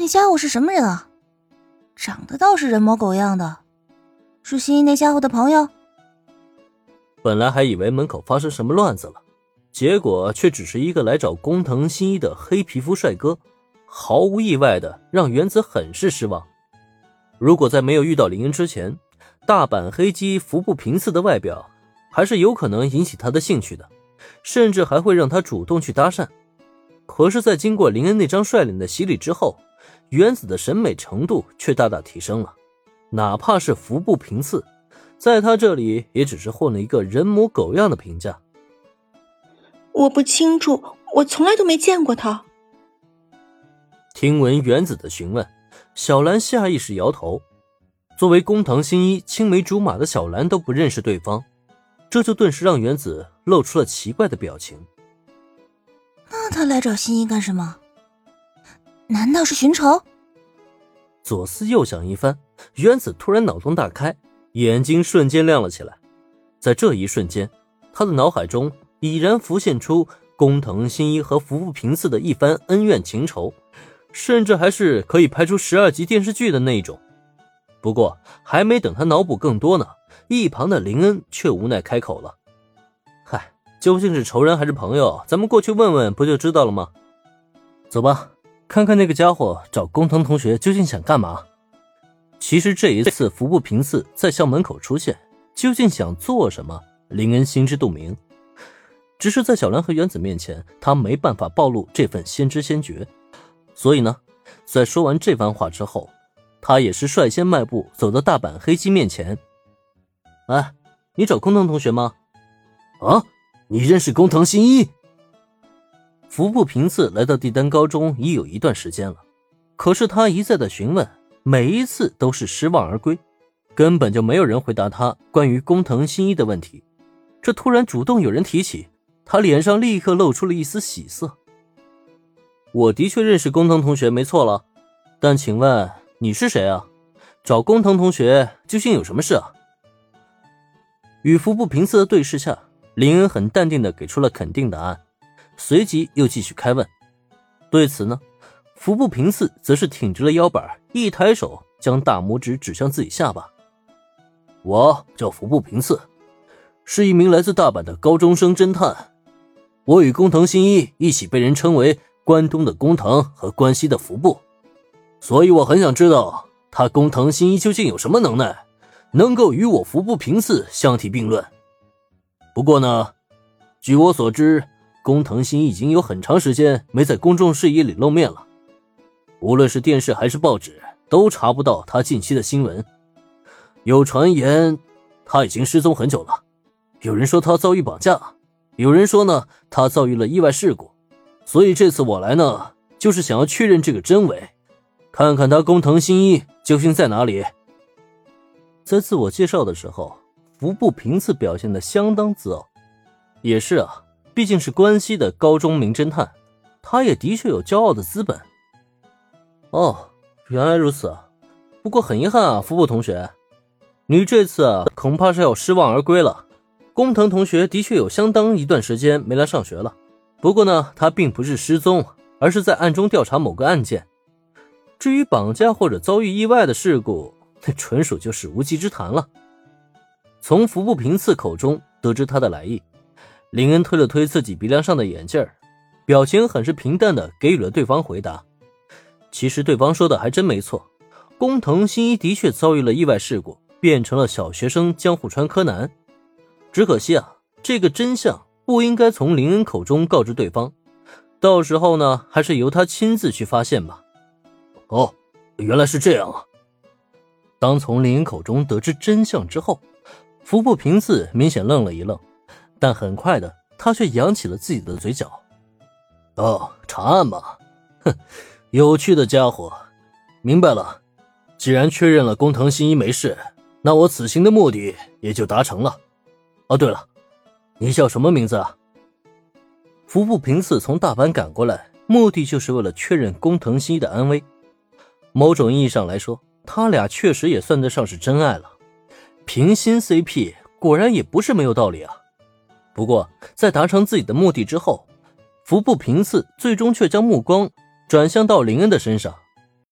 那家伙是什么人啊？长得倒是人模狗样的，是新一那家伙的朋友。本来还以为门口发生什么乱子了，结果却只是一个来找工藤新一的黑皮肤帅哥，毫无意外的让原子很是失望。如果在没有遇到林恩之前，大阪黑鸡服部平次的外表还是有可能引起他的兴趣的，甚至还会让他主动去搭讪。可是，在经过林恩那张帅脸的洗礼之后，原子的审美程度却大大提升了。哪怕是服部平次，在他这里也只是混了一个人模狗样的评价。我不清楚，我从来都没见过他。听闻原子的询问，小兰下意识摇头。作为工藤新一青梅竹马的小兰都不认识对方，这就顿时让原子露出了奇怪的表情。那他来找新一干什么？难道是寻仇？左思右想一番，原子突然脑洞大开，眼睛瞬间亮了起来。在这一瞬间，他的脑海中已然浮现出工藤新一和服部平次的一番恩怨情仇，甚至还是可以拍出十二集电视剧的那种。不过，还没等他脑补更多呢，一旁的林恩却无奈开口了。嗨究竟是仇人还是朋友？咱们过去问问不就知道了吗？走吧，看看那个家伙找工藤同学究竟想干嘛。其实这一次服部平次在校门口出现，究竟想做什么，林恩心知肚明。只是在小兰和原子面前，他没办法暴露这份先知先觉。所以呢，在说完这番话之后，他也是率先迈步走到大阪黑鸡面前。哎，你找工藤同学吗？啊？你认识工藤新一？服部平次来到帝丹高中已有一段时间了，可是他一再的询问，每一次都是失望而归，根本就没有人回答他关于工藤新一的问题。这突然主动有人提起，他脸上立刻露出了一丝喜色。我的确认识工藤同学，没错了，但请问你是谁啊？找工藤同学究竟有什么事啊？与服部平次的对视下。林恩很淡定的给出了肯定答案，随即又继续开问。对此呢，服部平次则是挺直了腰板，一抬手将大拇指指向自己下巴。我叫服部平次，是一名来自大阪的高中生侦探。我与工藤新一一起被人称为关东的工藤和关西的服部，所以我很想知道他工藤新一究竟有什么能耐，能够与我服部平次相提并论。不过呢，据我所知，工藤新一已经有很长时间没在公众视野里露面了，无论是电视还是报纸，都查不到他近期的新闻。有传言他已经失踪很久了，有人说他遭遇绑架，有人说呢他遭遇了意外事故。所以这次我来呢，就是想要确认这个真伪，看看他工藤新一究竟在哪里。在自我介绍的时候。服部平次表现的相当自傲，也是啊，毕竟是关西的高中名侦探，他也的确有骄傲的资本。哦，原来如此啊，不过很遗憾啊，服部同学，你这次啊恐怕是要失望而归了。工藤同学的确有相当一段时间没来上学了，不过呢，他并不是失踪，而是在暗中调查某个案件。至于绑架或者遭遇意外的事故，那 纯属就是无稽之谈了。从服部平次口中得知他的来意，林恩推了推自己鼻梁上的眼镜表情很是平淡的给予了对方回答。其实对方说的还真没错，工藤新一的确遭遇了意外事故，变成了小学生江户川柯南。只可惜啊，这个真相不应该从林恩口中告知对方，到时候呢，还是由他亲自去发现吧。哦，原来是这样啊！当从林恩口中得知真相之后。服部平次明显愣了一愣，但很快的，他却扬起了自己的嘴角。哦，查案吗？哼，有趣的家伙。明白了，既然确认了工藤新一没事，那我此行的目的也就达成了。哦，对了，你叫什么名字啊？服部平次从大阪赶过来，目的就是为了确认工藤新一的安危。某种意义上来说，他俩确实也算得上是真爱了。平心 CP 果然也不是没有道理啊。不过在达成自己的目的之后，服部平次最终却将目光转向到林恩的身上。